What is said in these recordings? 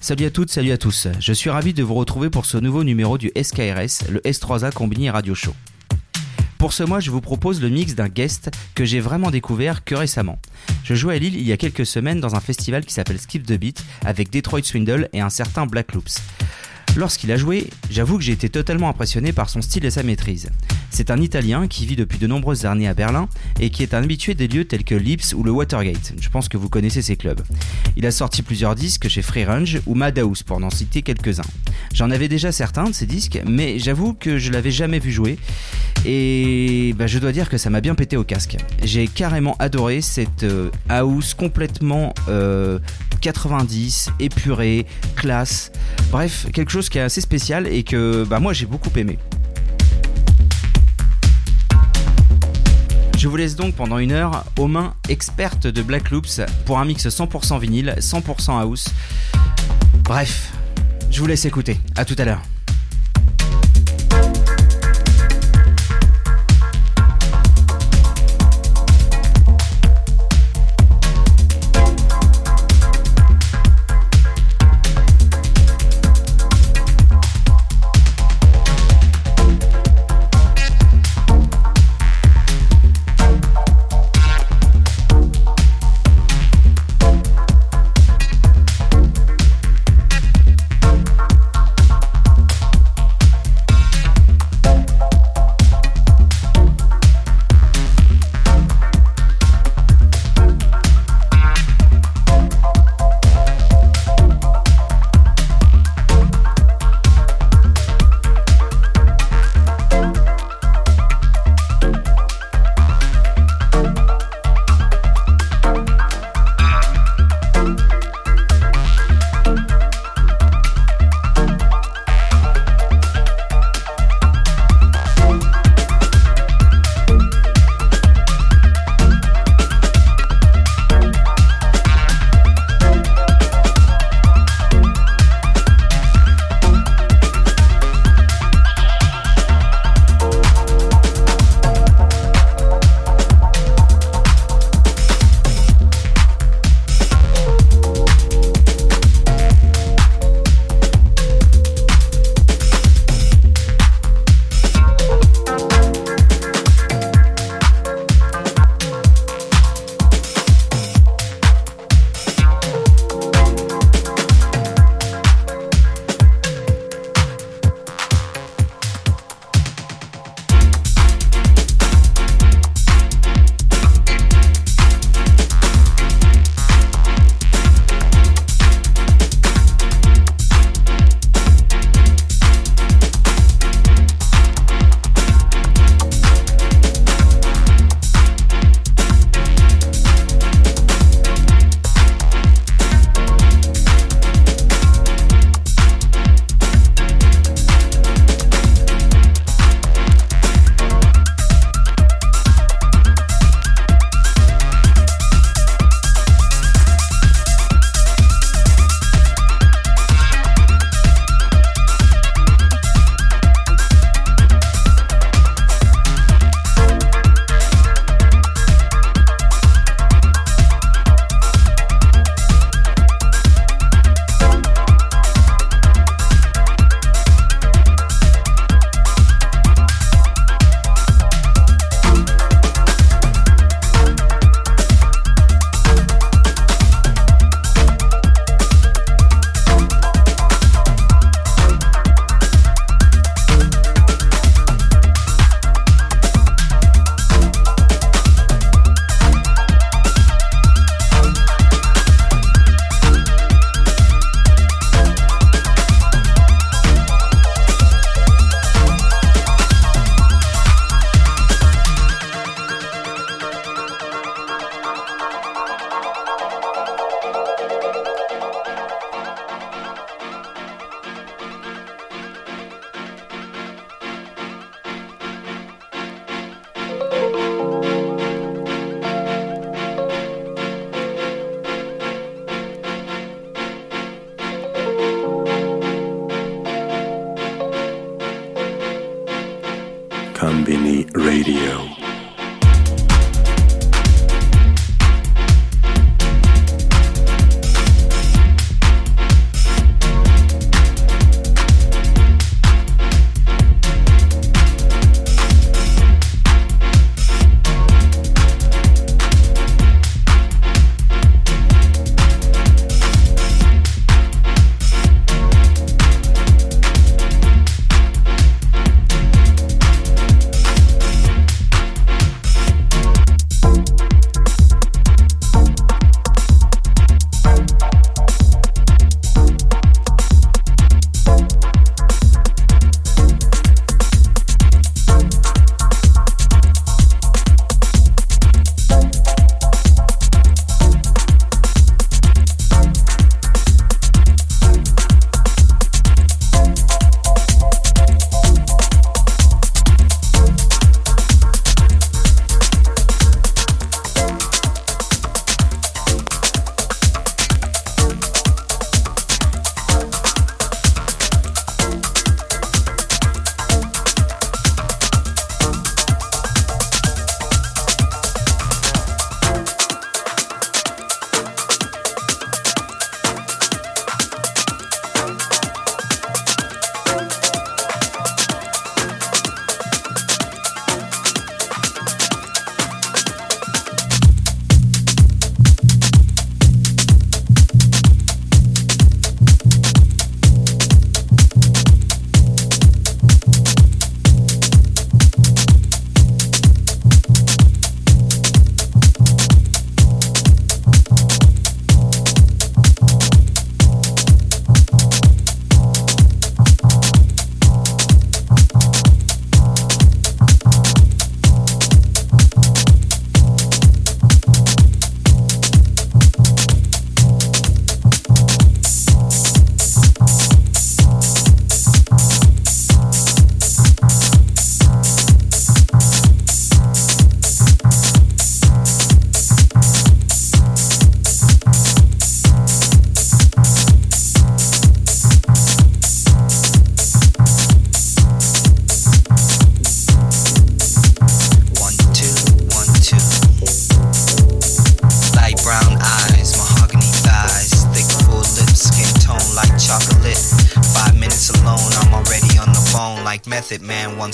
Salut à toutes, salut à tous. Je suis ravi de vous retrouver pour ce nouveau numéro du SKRS, le S3A Combini Radio Show. Pour ce mois, je vous propose le mix d'un guest que j'ai vraiment découvert que récemment. Je jouais à Lille il y a quelques semaines dans un festival qui s'appelle Skip the Beat avec Detroit Swindle et un certain Black Loops. Lorsqu'il a joué, j'avoue que j'ai été totalement impressionné par son style et sa maîtrise. C'est un Italien qui vit depuis de nombreuses années à Berlin et qui est un habitué des lieux tels que Lips ou le Watergate. Je pense que vous connaissez ces clubs. Il a sorti plusieurs disques chez Free Range ou Madhouse pour n'en citer quelques-uns. J'en avais déjà certains de ces disques, mais j'avoue que je l'avais jamais vu jouer et bah, je dois dire que ça m'a bien pété au casque. J'ai carrément adoré cette euh, house complètement 90, euh, épurée, classe. Bref, quelque chose qui est assez spécial et que bah, moi j'ai beaucoup aimé. Je vous laisse donc pendant une heure aux mains expertes de Black Loops pour un mix 100% vinyle, 100% house. Bref, je vous laisse écouter. À tout à l'heure.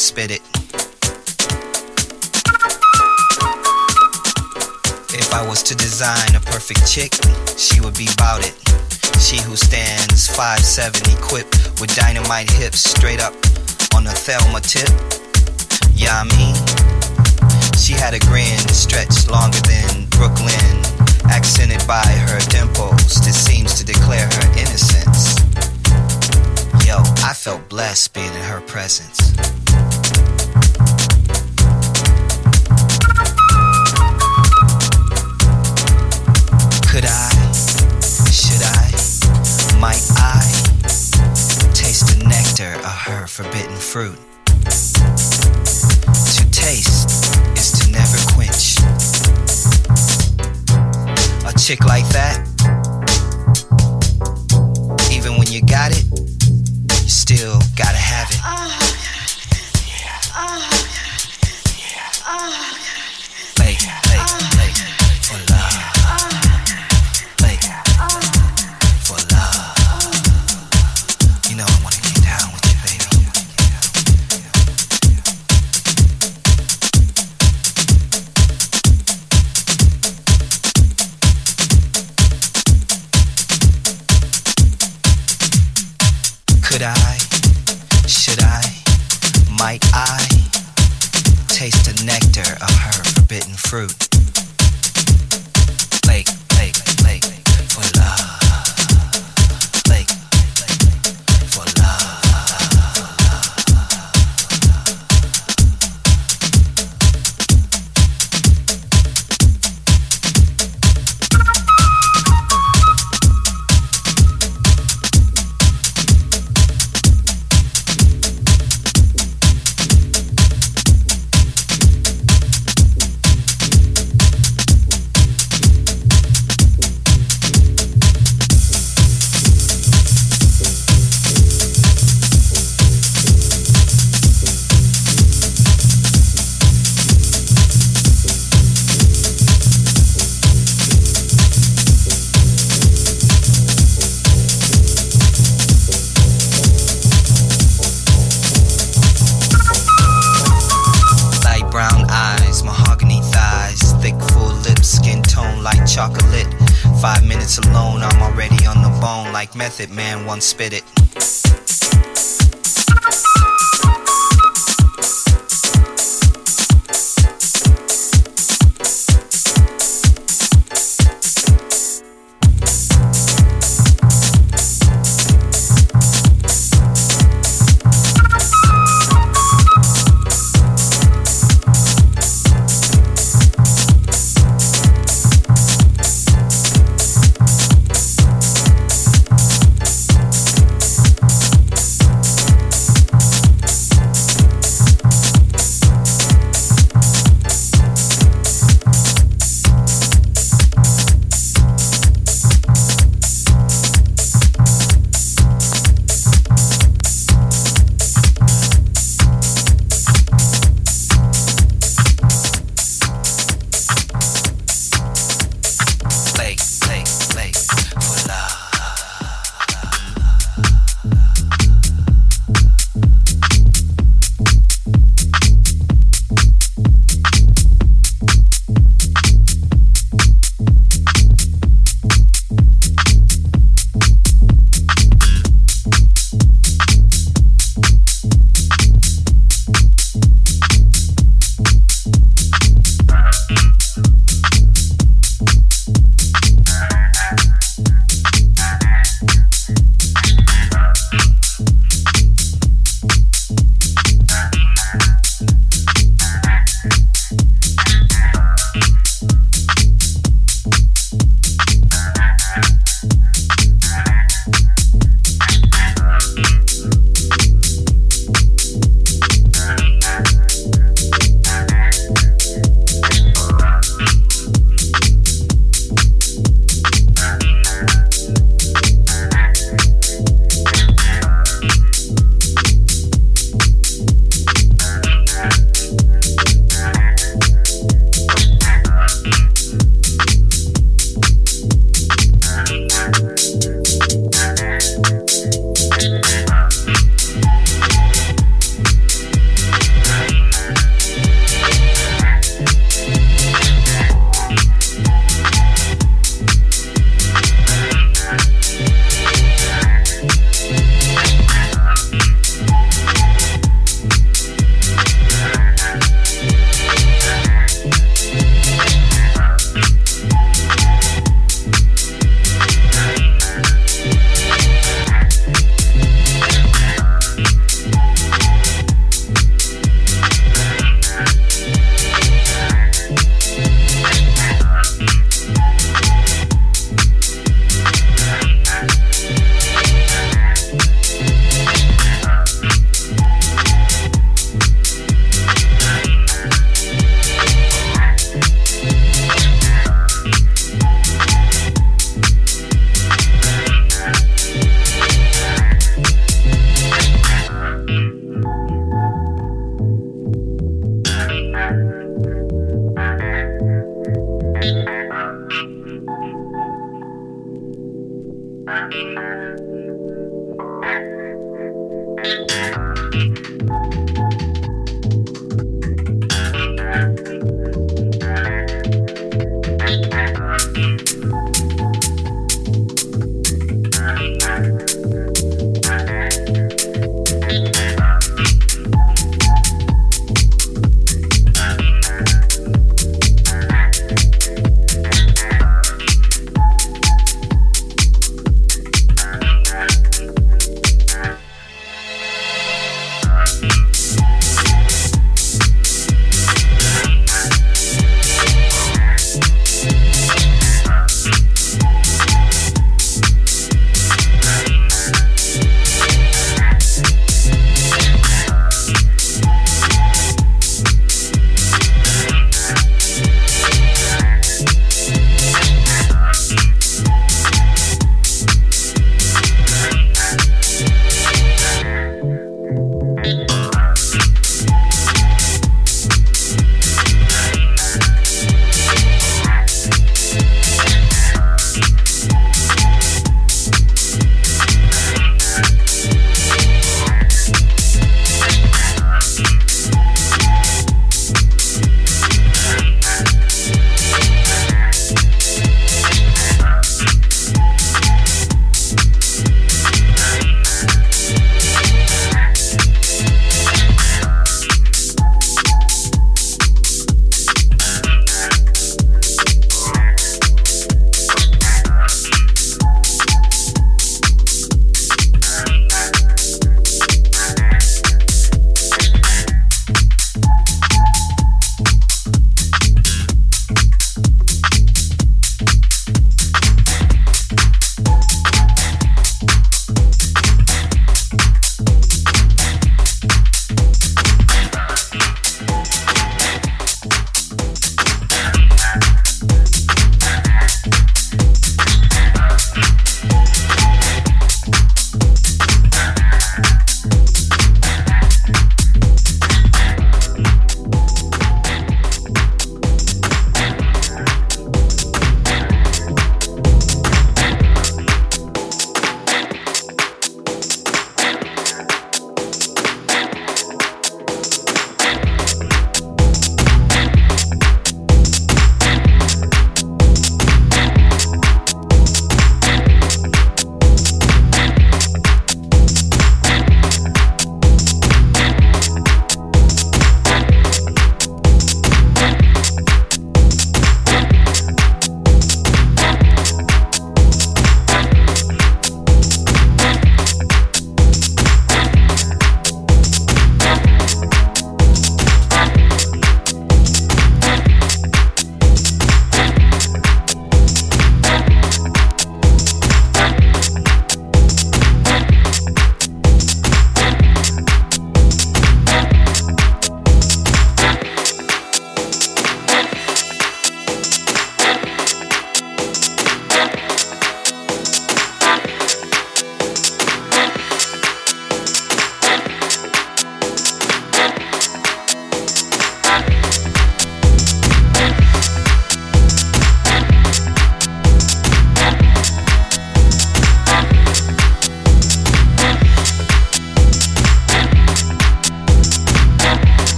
spit it. forbidden fruit. To taste is to never quench. A chick like that, even when you got it. Spit it.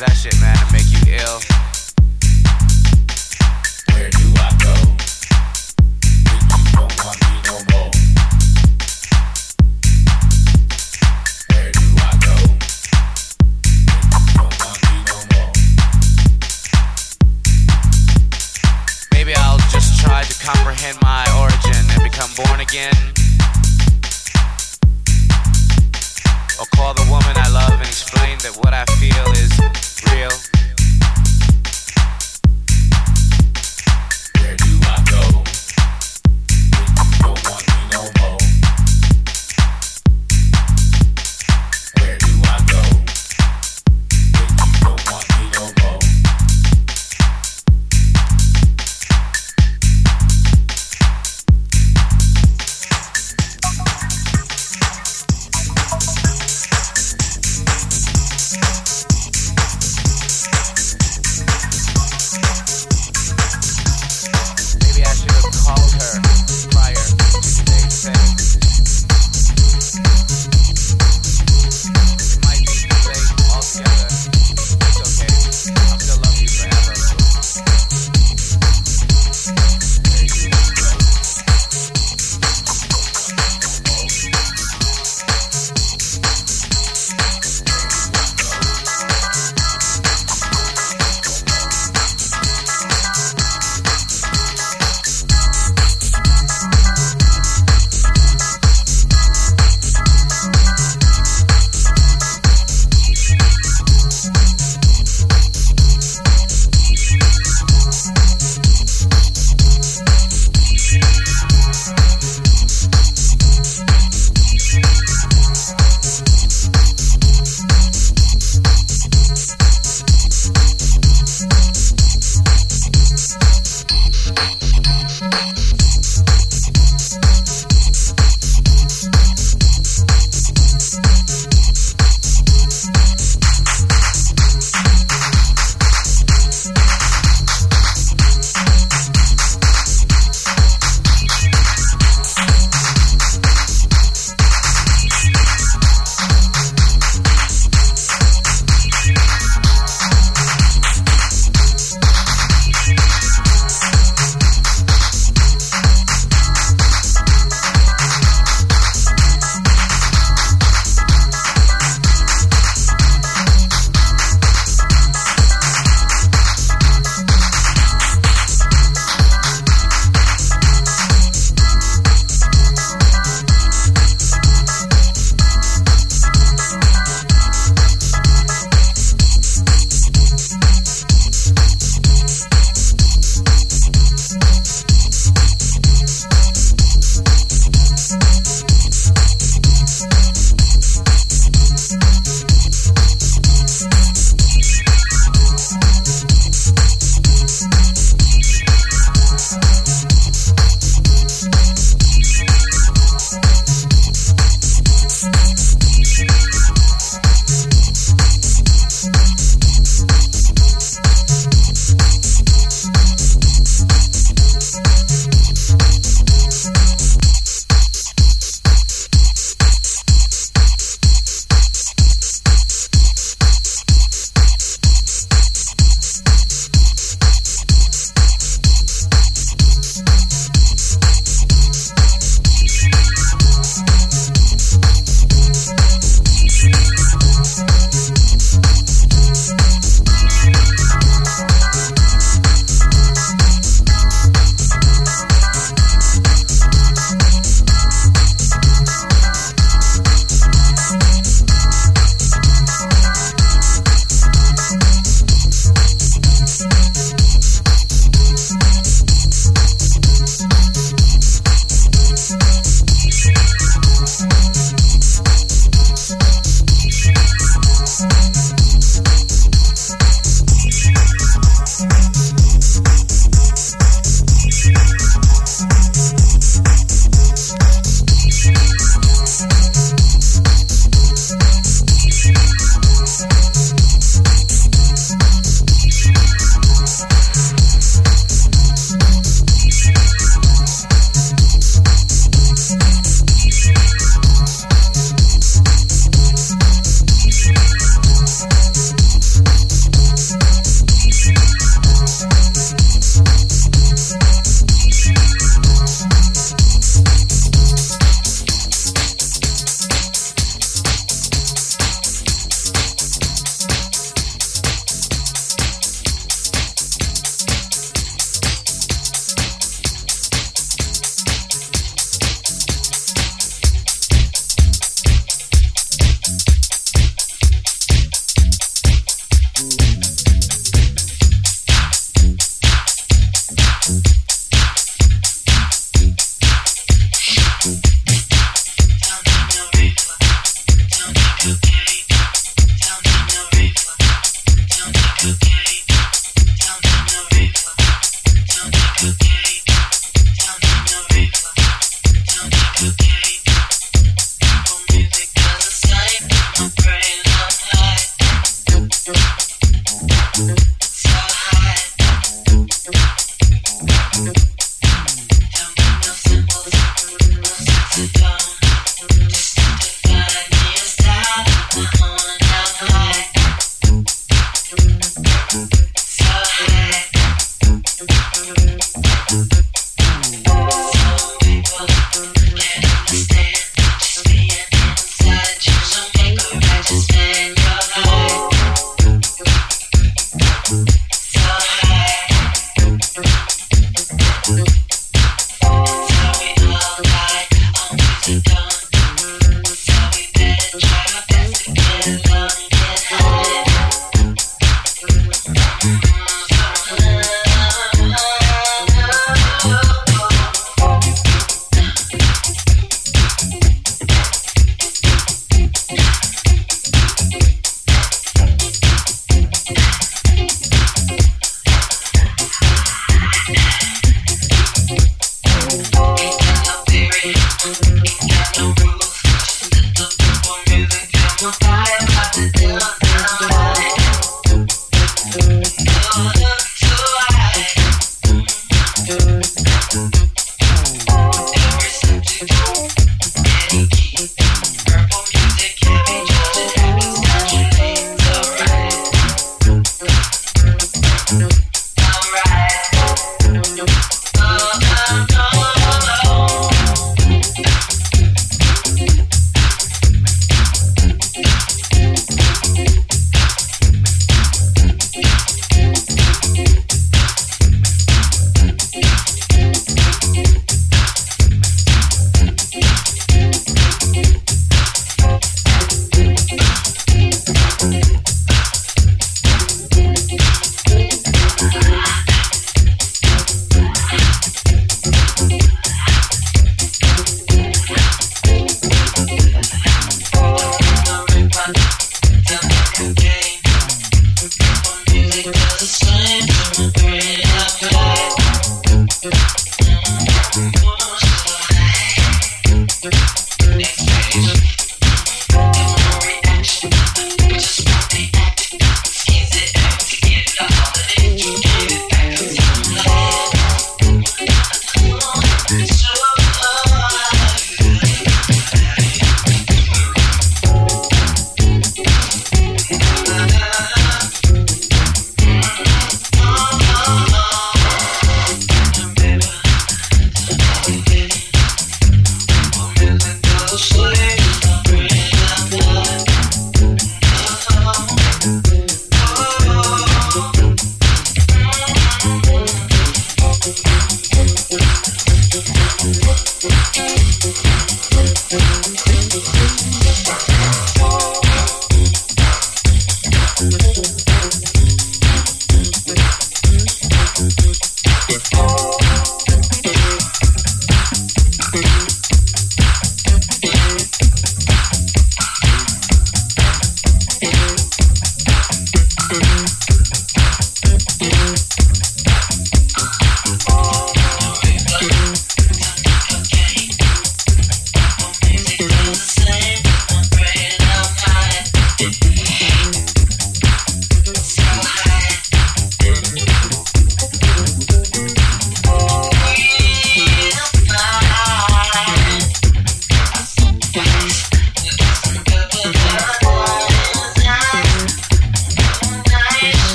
that shit, man, to make you ill. Where do I go?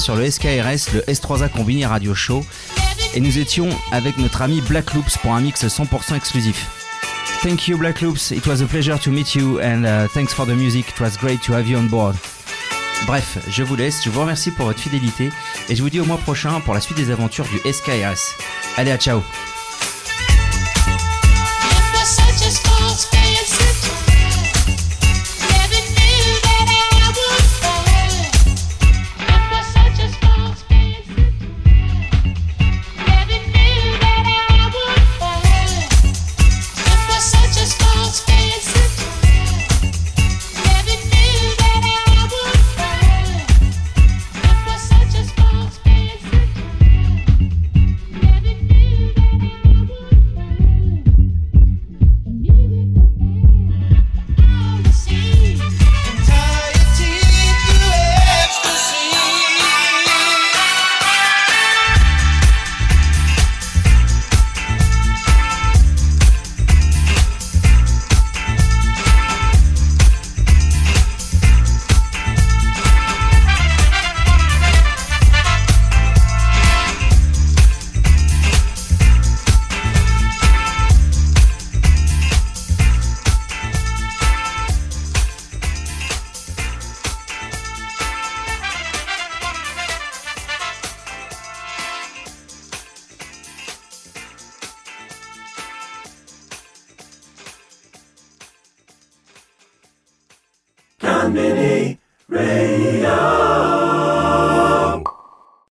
Sur le SKRS, le S3A Combiné Radio Show, et nous étions avec notre ami Black Loops pour un mix 100% exclusif. Thank you Black Loops, it was a pleasure to meet you and uh, thanks for the music, it was great to have you on board. Bref, je vous laisse, je vous remercie pour votre fidélité et je vous dis au mois prochain pour la suite des aventures du SKRS. Allez, à ciao